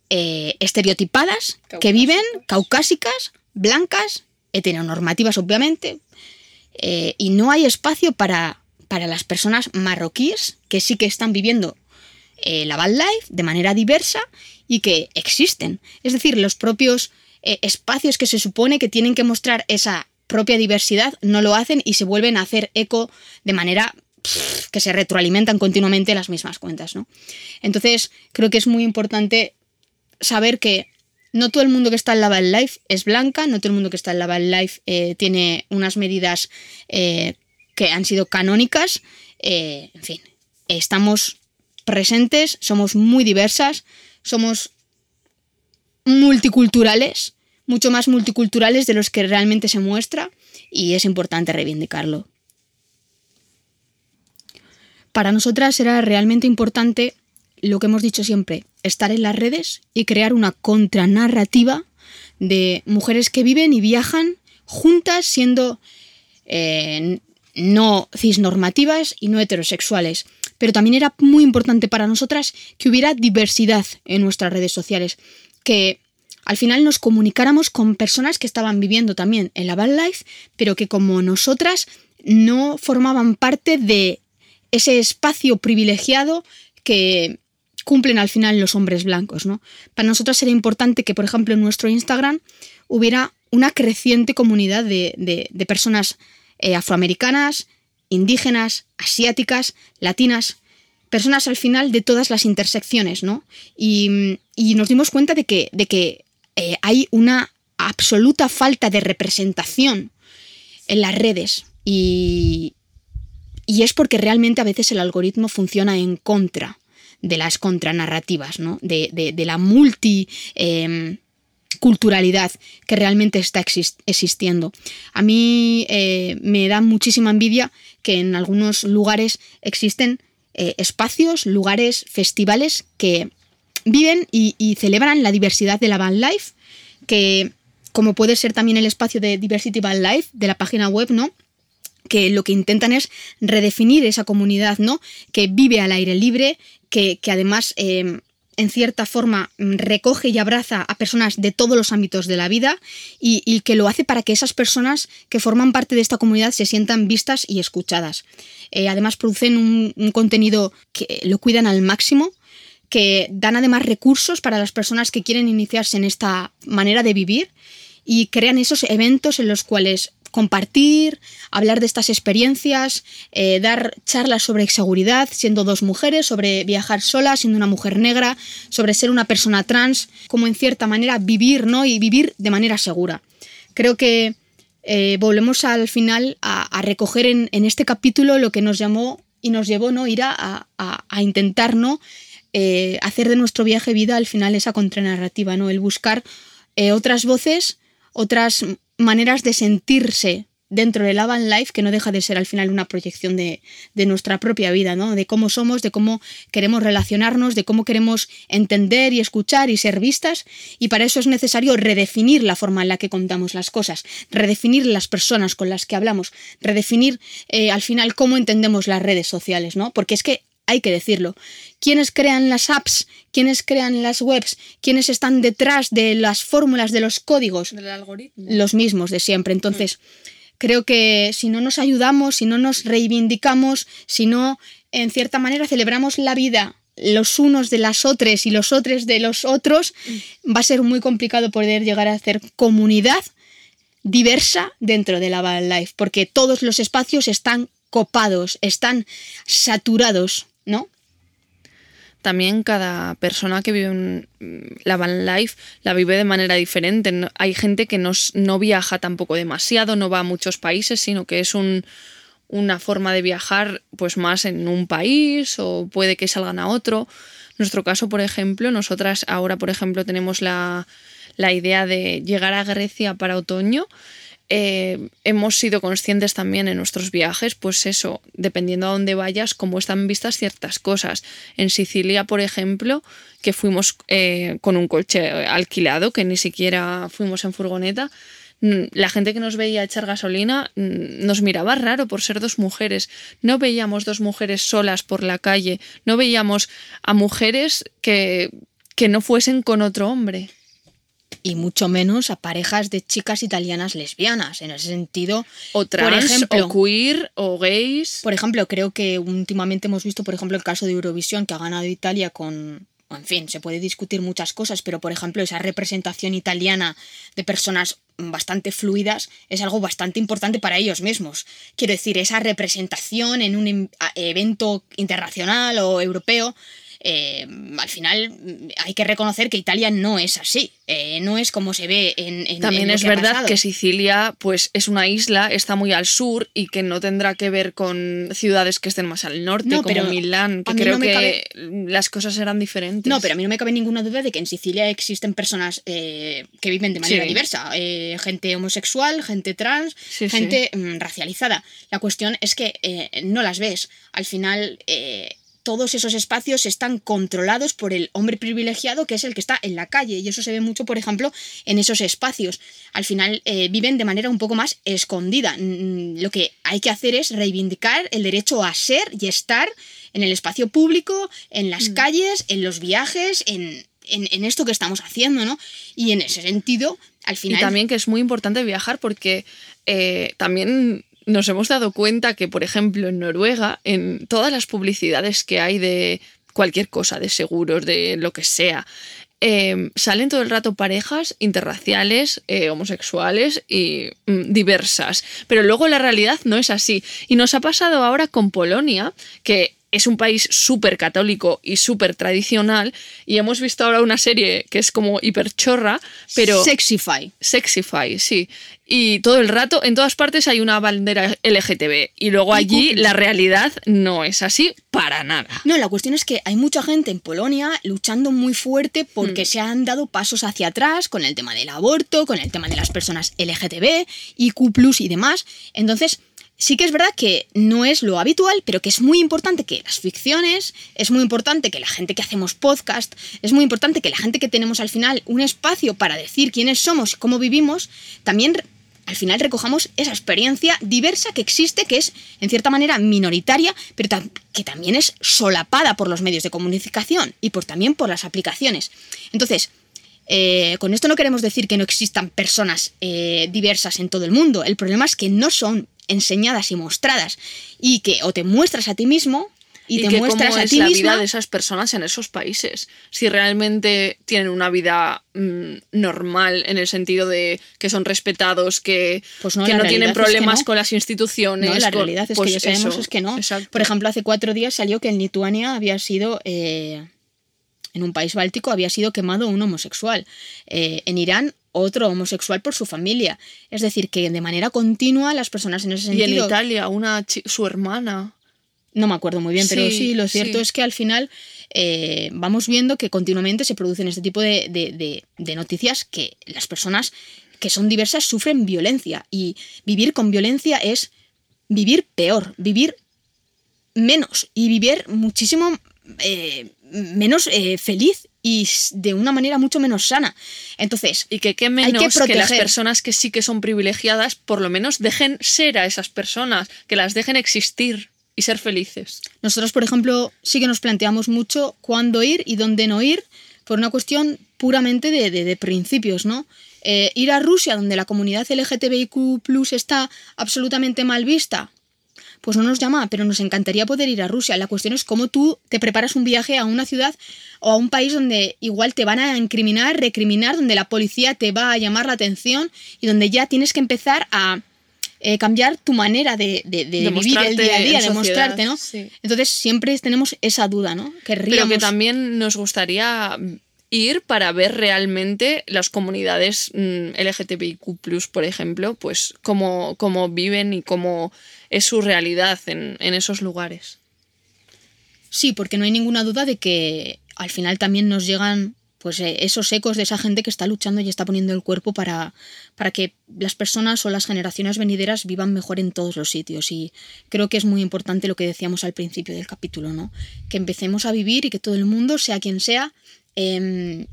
eh, estereotipadas que viven caucásicas, blancas, heteronormativas obviamente, eh, y no hay espacio para, para las personas marroquíes que sí que están viviendo eh, la van life de manera diversa y que existen. Es decir, los propios eh, espacios que se supone que tienen que mostrar esa propia diversidad no lo hacen y se vuelven a hacer eco de manera que se retroalimentan continuamente las mismas cuentas, ¿no? Entonces, creo que es muy importante saber que no todo el mundo que está en la van life es blanca, no todo el mundo que está en la van life eh, tiene unas medidas que han sido canónicas. eh, en fin, estamos presentes, somos muy diversas, somos multiculturales, mucho más multiculturales de los que realmente se muestra y es importante reivindicarlo. Para nosotras era realmente importante lo que hemos dicho siempre, estar en las redes y crear una contranarrativa de mujeres que viven y viajan juntas siendo eh, no cisnormativas y no heterosexuales. Pero también era muy importante para nosotras que hubiera diversidad en nuestras redes sociales, que al final nos comunicáramos con personas que estaban viviendo también en la van life, pero que como nosotras no formaban parte de ese espacio privilegiado que cumplen al final los hombres blancos, ¿no? Para nosotras era importante que, por ejemplo, en nuestro Instagram hubiera una creciente comunidad de personas eh, afroamericanas, indígenas, asiáticas, latinas, personas al final de todas las intersecciones, ¿no? Y, nos dimos cuenta de que, de que eh, hay una absoluta falta de representación en las redes y, y es porque realmente a veces el algoritmo funciona en contra de las contranarrativas, ¿no? De, de- de la multi em, culturalidad que realmente está exis- existiendo. A mí eh, me da muchísima envidia que en algunos lugares existen eh, espacios, lugares, festivales que viven y, y celebran la diversidad de la van life, que como puede ser también el espacio de Diversity Van Life de la página web, ¿no? que lo que intentan es redefinir esa comunidad, ¿no? Que vive al aire libre, que, que además, eh, en cierta forma, mm, recoge y abraza a personas de todos los ámbitos de la vida y, que lo hace para que esas personas que forman parte de esta comunidad se sientan vistas y escuchadas. Eh, además, producen un contenido que lo cuidan al máximo, que dan además recursos para las personas que quieren iniciarse en esta manera de vivir y crean esos eventos en los cuales compartir, hablar de estas experiencias, eh, dar charlas sobre seguridad, siendo dos mujeres, sobre viajar sola, siendo una mujer negra, sobre ser una persona trans, como en cierta manera vivir, ¿no? Y vivir de manera segura. Creo que eh, volvemos al final a, recoger en, este capítulo lo que nos llamó y nos llevó, ¿no? Ir a, intentar, ¿no? eh, hacer de nuestro viaje vida al final esa contranarrativa, ¿no? El buscar otras voces, otras maneras de sentirse dentro del Avan Life, que no deja de ser al final una proyección de, de, nuestra propia vida, ¿no? De cómo somos, de cómo queremos relacionarnos, de cómo queremos entender y escuchar y ser vistas. Y para eso es necesario redefinir la forma en la que contamos las cosas, redefinir las personas con las que hablamos, redefinir eh, al final cómo entendemos las redes sociales, ¿no? Porque es que hay que decirlo. ¿Quiénes crean las apps? ¿Quiénes crean las webs? ¿Quiénes están detrás de las fórmulas, de los códigos? Del algoritmo. Los mismos de siempre. Entonces, creo que si no nos ayudamos, si no nos reivindicamos, si no, en cierta manera, celebramos la vida los unos de las otras y los otros de los otros, va a ser muy complicado poder llegar a hacer comunidad diversa dentro de la Life, porque todos los espacios están copados, están saturados, ¿no? También cada persona que vive en la van life la vive de manera diferente. Hay gente que no, no viaja tampoco demasiado, no va a muchos países, sino que es un, una forma de viajar pues más en un país o puede que salgan a otro. Nuestro caso, por ejemplo, nosotras ahora, por ejemplo, tenemos la, la idea de llegar a Grecia para otoño. Eh, hemos sido conscientes también en nuestros viajes, pues eso, dependiendo a dónde vayas, cómo están vistas ciertas cosas. En Sicilia, por ejemplo, que fuimos eh, con un coche alquilado, que ni siquiera fuimos en furgoneta, la gente que nos veía echar gasolina nos miraba raro por ser dos mujeres. No veíamos dos mujeres solas por la calle, no veíamos a mujeres que, que no fuesen con otro hombre. Y mucho menos a parejas de chicas italianas lesbianas. En ese sentido, O trans, ejemplo- o queer, o gays. Por ejemplo, creo que últimamente hemos visto, por ejemplo, el caso de Eurovisión que ha ganado Italia con... En fin, se puede discutir muchas cosas, pero por ejemplo, esa representación italiana de personas bastante fluidas es algo bastante importante para ellos mismos. Quiero decir, esa representación en un em- evento internacional o europeo, eh, al final mm, hay que reconocer que Italia no es así. Eh, no es como se ve en... en- También en lo es que verdad que Sicilia pues es una isla, está muy al sur y que no tendrá que ver con ciudades que estén más al norte, No, como pero Milán, que creo no que cabe- las cosas eran diferentes. No, pero a mí no me cabe ninguna duda de que en Sicilia existen personas eh, que viven de manera Sí. diversa. Gente homosexual, gente trans, Sí, gente mm, racializada. La cuestión es que no las ves. Al final, todos esos espacios están controlados por el hombre privilegiado que es el que está en la calle. Y eso se ve mucho, por ejemplo, en esos espacios. Al final eh, viven de manera un poco más escondida. Mm, Lo que hay que hacer es reivindicar el derecho a ser y estar en el espacio público, en Mm. las calles, en los viajes, en, en- en esto que estamos haciendo, ¿no? Y en ese sentido, al Y final... también que es muy importante viajar porque eh, también nos hemos dado cuenta que, por ejemplo, en Noruega, en todas las publicidades que hay de cualquier cosa, de seguros, de lo que sea, eh, salen todo el rato parejas interraciales, eh, homosexuales y mm, diversas. Pero luego la realidad no es así. Y nos ha pasado ahora con Polonia, que es un país súper católico y súper tradicional, y hemos visto ahora una serie que es como hiperchorra, pero... Sexify. Sexify, sí. Y todo el rato, en todas partes hay una bandera LGTB. Y luego allí la realidad no es así para nada. No, la cuestión es que hay mucha gente en Polonia luchando muy fuerte Mm. porque se han dado pasos hacia atrás con el tema del aborto, con el tema de las personas LGTB, IQ y demás. Entonces, sí que es verdad que no es lo habitual, pero que es muy importante que las ficciones, es muy importante que la gente que hacemos podcast, es muy importante que la gente que tenemos al final un espacio para decir quiénes somos y cómo vivimos, también al final recojamos esa experiencia diversa que existe, que es en cierta manera minoritaria, pero que también es solapada por los medios de comunicación y por, también por las aplicaciones. Entonces, eh, con esto no queremos decir que no existan personas eh, diversas en todo el mundo. El problema es que no son enseñadas y mostradas y que o te muestras a ti mismo y, te que muestras cómo a es ti la misma. vida de esas personas en esos países. Si realmente tienen una vida mm, normal en el sentido de que son respetados, que, Pues no, que no tienen realidad es que problemas no. con las instituciones. No, la con- realidad es pues que ya sabemos eso, es que no. exacto. Por ejemplo, hace cuatro días salió que en Lituania había sido, eh, en un país báltico, había sido quemado un homosexual. Eh, en Irán, otro homosexual por su familia. Es decir, que de manera continua las personas en ese y en sentido... Italia, una su hermana No me acuerdo muy bien, pero Sí, sí, lo cierto sí. es que al final eh, vamos viendo que continuamente se producen este tipo de, de- de- de noticias que las personas que son diversas sufren violencia y vivir con violencia es vivir peor, vivir menos y vivir muchísimo eh, menos eh, feliz y de una manera mucho menos sana. Entonces, Y que qué Hay menos que que, las personas que sí que son privilegiadas, por lo menos dejen ser a esas personas, que las dejen existir y ser felices. Nosotros, por ejemplo, sí que nos planteamos mucho cuándo ir y dónde no ir por una cuestión puramente de, de- de principios, ¿no? Eh, ir a Rusia, donde la comunidad LGTBIQ está absolutamente mal vista, pues no nos llama, pero nos encantaría poder ir a Rusia. La cuestión es cómo tú te preparas un viaje a una ciudad o a un país donde igual te van a incriminar, recriminar, donde la policía te va a llamar la atención y donde ya tienes que empezar a eh, cambiar tu manera de, de- vivir el día a día, en de mostrarte, ¿no? sí. Entonces siempre tenemos esa duda, ¿no? Pero Querríamos... que también nos gustaría ir para ver realmente las comunidades mm, LGTBIQ, por ejemplo, pues cómo, cómo viven y cómo es su realidad en, en esos lugares. Sí, porque no hay ninguna duda de que al final también nos llegan pues eh, esos ecos de esa gente que está luchando y está poniendo el cuerpo para, para que las personas o las generaciones venideras vivan mejor en todos los sitios. Y creo que es muy importante lo que decíamos al principio del capítulo, ¿no? Que empecemos a vivir y que todo el mundo, sea quien sea, em,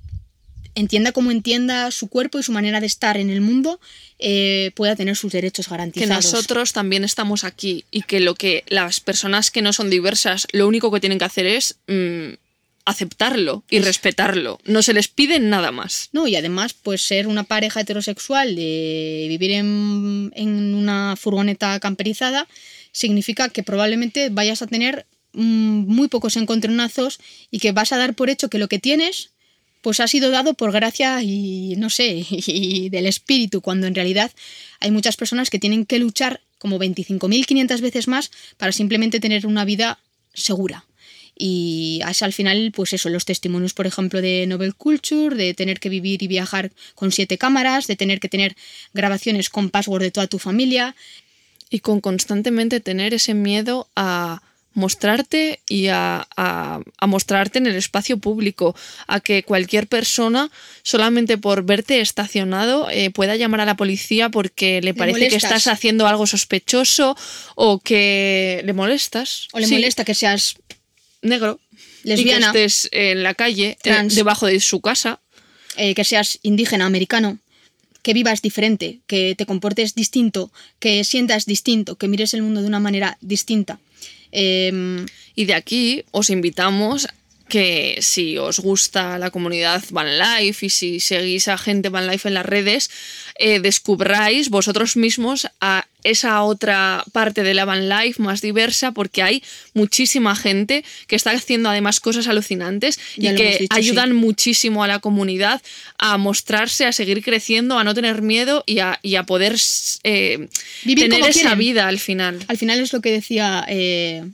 entienda como entienda su cuerpo y su manera de estar en el mundo, eh, pueda tener sus derechos Que garantizados. nosotros también estamos aquí y que lo que las personas que no son diversas lo único que tienen que hacer es mm, aceptarlo y respetarlo. No se les pide nada más. No, y además, pues ser una pareja heterosexual de vivir en, en una furgoneta camperizada significa que probablemente vayas a tener muy pocos encontronazos y que vas a dar por hecho que lo que tienes pues ha sido dado por gracia y no sé, y del espíritu, cuando en realidad hay muchas personas que tienen que luchar como 25.500 veces más para simplemente tener una vida segura. Y es al final, pues eso, los testimonios, por ejemplo, de Novel Culture, de tener que vivir y viajar con siete cámaras, de tener que tener grabaciones con password de toda tu familia. Y con constantemente tener ese miedo a mostrarte y a, a- a mostrarte en el espacio público, a que cualquier persona, solamente por verte estacionado, eh, pueda llamar a la policía porque le parece que estás haciendo algo sospechoso o que le molestas. O le Sí, molesta que seas negro. lesbiana, Y que estés en la calle, eh, debajo de su casa. eh, que seas indígena, americano, que vivas diferente, que te comportes distinto, que sientas distinto, que mires el mundo de una manera distinta. Em, Y de aquí os invitamos que si os gusta la comunidad Van Life y si seguís a gente Van Life en las redes, eh, descubráis vosotros mismos a esa otra parte de la Van Life más diversa porque hay muchísima gente que está haciendo además cosas alucinantes Ya y que dicho, ayudan muchísimo a la comunidad a mostrarse, a seguir creciendo, a no tener miedo y a, y a poder eh, Vivir tener esa quieren. vida al final. al final es lo que decía eh,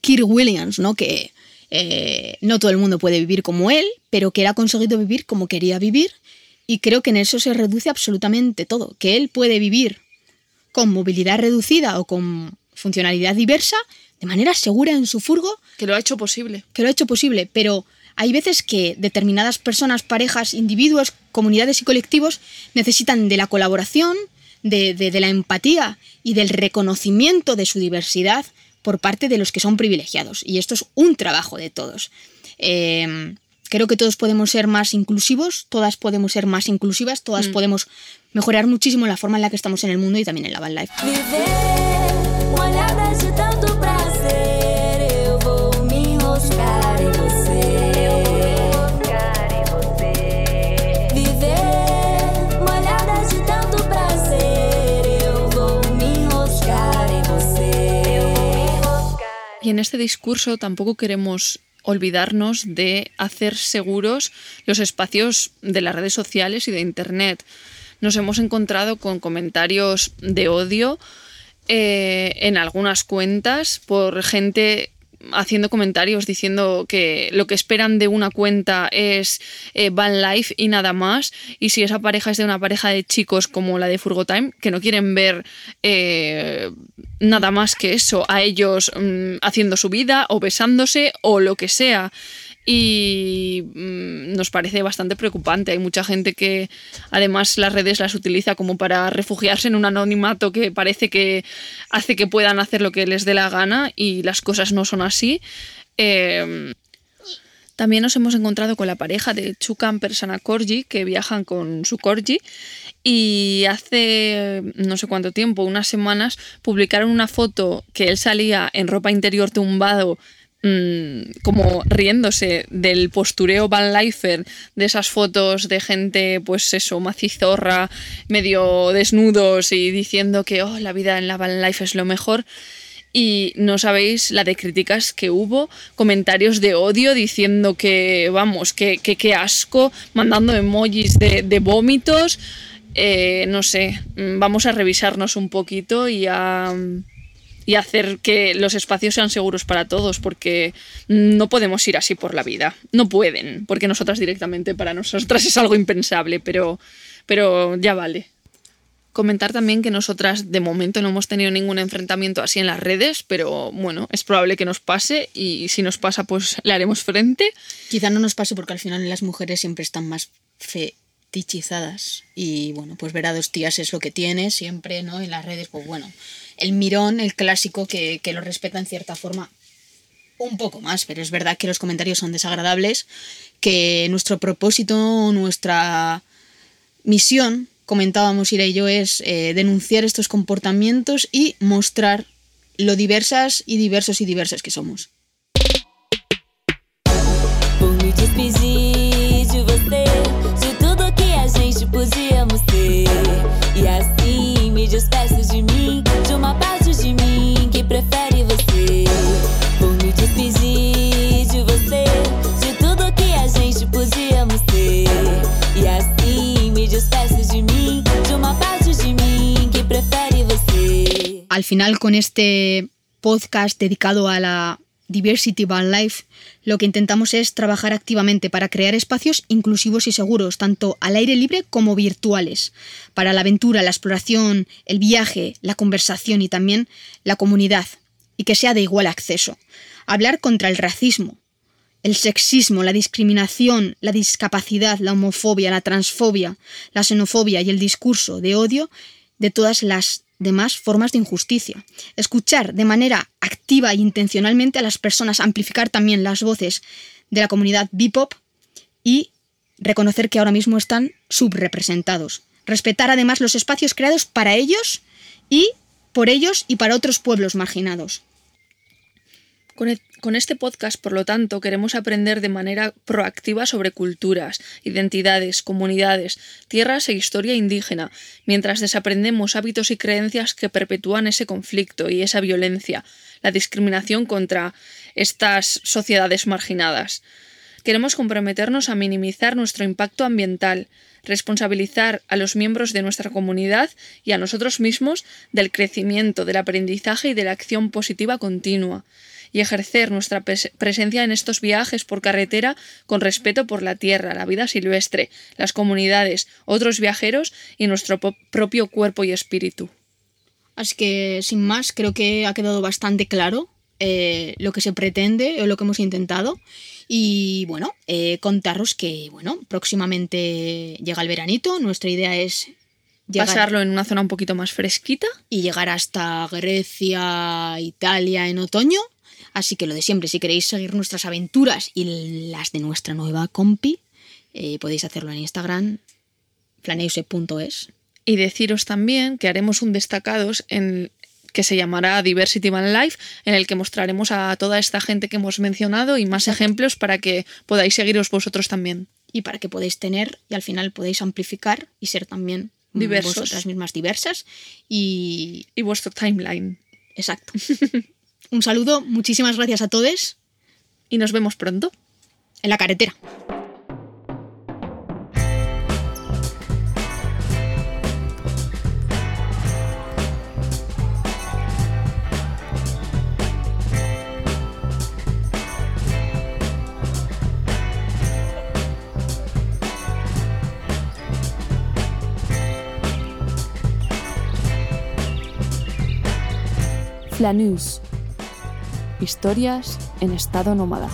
Kirk Williams, ¿no? Que eh, no todo el mundo puede vivir como él, pero que él ha conseguido vivir como quería vivir. Y creo que en eso se reduce absolutamente todo. Que él puede vivir con movilidad reducida o con funcionalidad diversa, de manera segura en su furgo, Que lo ha hecho posible. que lo ha hecho posible, pero hay veces que determinadas personas, parejas, individuos, comunidades y colectivos necesitan de la colaboración, de, de- de la empatía y del reconocimiento de su diversidad por parte de los que son privilegiados. Y esto es un trabajo de todos. Eh, creo que todos podemos ser más inclusivos, todas podemos ser más inclusivas, todas podemos mejorar muchísimo la forma en la que estamos en el mundo y también en la van life. Y en este discurso tampoco queremos olvidarnos de hacer seguros los espacios de las redes sociales y de Internet. Nos hemos encontrado con comentarios de odio eh, en algunas cuentas por gente haciendo comentarios diciendo que lo que esperan de una cuenta es eh, Van Life y nada más. Y si esa pareja es de una pareja de chicos como la de Furgo Time, que no quieren ver eh, nada más que eso, a ellos mm, haciendo su vida o besándose o lo que sea y mm, nos parece bastante preocupante. Hay mucha gente que además las redes las utiliza como para refugiarse en un anonimato que parece que hace que puedan hacer lo que les dé la gana y las cosas no son así. Eh, también nos hemos encontrado con la pareja de Chukan Persana Corgi, que viajan con su Corgi, y hace no sé cuánto tiempo, unas semanas, publicaron una foto que él salía en ropa interior tumbado mm, como riéndose del postureo Van Lifer, de esas fotos de gente, pues eso, macizorra, medio desnudos y diciendo que oh, la vida en la Van Life es lo mejor. Y no sabéis la de críticas que hubo, comentarios de odio diciendo que, vamos, que, que, que asco, mandando emojis de, de vómitos. Eh, no sé, mm, vamos a revisarnos un poquito y a, y hacer que los espacios sean seguros para todos, porque no podemos ir así por la vida. No pueden, porque nosotras directamente para nosotras es algo impensable, pero, pero ya vale. Comentar también que nosotras de momento no hemos tenido ningún enfrentamiento así en las redes, pero bueno, es probable que nos pase y si nos pasa pues le haremos frente. Quizá no nos pase porque al final las mujeres siempre están más fetichizadas y bueno, pues ver a dos tías es lo que tiene siempre, ¿no? En las redes, pues bueno, el mirón, el clásico que, que lo respeta en cierta forma un poco más, pero es verdad que los comentarios son desagradables, que nuestro propósito, nuestra misión, comentábamos Ira y yo, es eh, denunciar estos comportamientos y mostrar lo diversas y diversos y diversas que somos. Final, con este podcast dedicado a la Diversity Van Life, lo que intentamos es trabajar activamente para crear espacios inclusivos y seguros, tanto al aire libre como virtuales, para la aventura, la exploración, el viaje, la conversación y también la comunidad, y que sea de igual acceso. Hablar contra el racismo, el sexismo, la discriminación, la discapacidad, la homofobia, la transfobia, la xenofobia y el discurso de odio de todas las demás formas de injusticia. Escuchar de manera activa e intencionalmente a las personas, amplificar también las voces de la comunidad Bipop y reconocer que ahora mismo están subrepresentados. Respetar además los espacios creados para ellos y por ellos y para otros pueblos marginados. Con, este podcast, por lo tanto, queremos aprender de manera proactiva sobre culturas, identidades, comunidades, tierras e historia indígena, mientras desaprendemos hábitos y creencias que perpetúan ese conflicto y esa violencia, la discriminación contra estas sociedades marginadas. Queremos comprometernos a minimizar nuestro impacto ambiental, responsabilizar a los miembros de nuestra comunidad y a nosotros mismos del crecimiento, del aprendizaje y de la acción positiva continua, y ejercer nuestra pres- presencia en estos viajes por carretera con respeto por la tierra, la vida silvestre, las comunidades, otros viajeros y nuestro propio cuerpo y espíritu. Así que, sin más, creo que ha quedado bastante claro eh, lo que se pretende o lo que hemos intentado. Y bueno, eh, contaros que, bueno, próximamente llega el veranito. Nuestra idea es llegar, Pasarlo en una zona un poquito más fresquita. y llegar hasta Grecia, Italia en otoño. Así que lo de siempre, si queréis seguir nuestras aventuras y las de nuestra nueva compi, eh, podéis hacerlo en Instagram, flaneuse.es. Y deciros también que haremos un destacados en que se llamará Diversity Van Life, en el que mostraremos a toda esta gente que hemos mencionado y más ejemplos para que podáis seguiros vosotros también. y para que podáis tener y al final podéis amplificar y ser también Diversos. vosotras mismas diversas y Y vuestro timeline. exacto. Un saludo, muchísimas gracias a todos y nos vemos pronto en la carretera. Historias en estado nómada.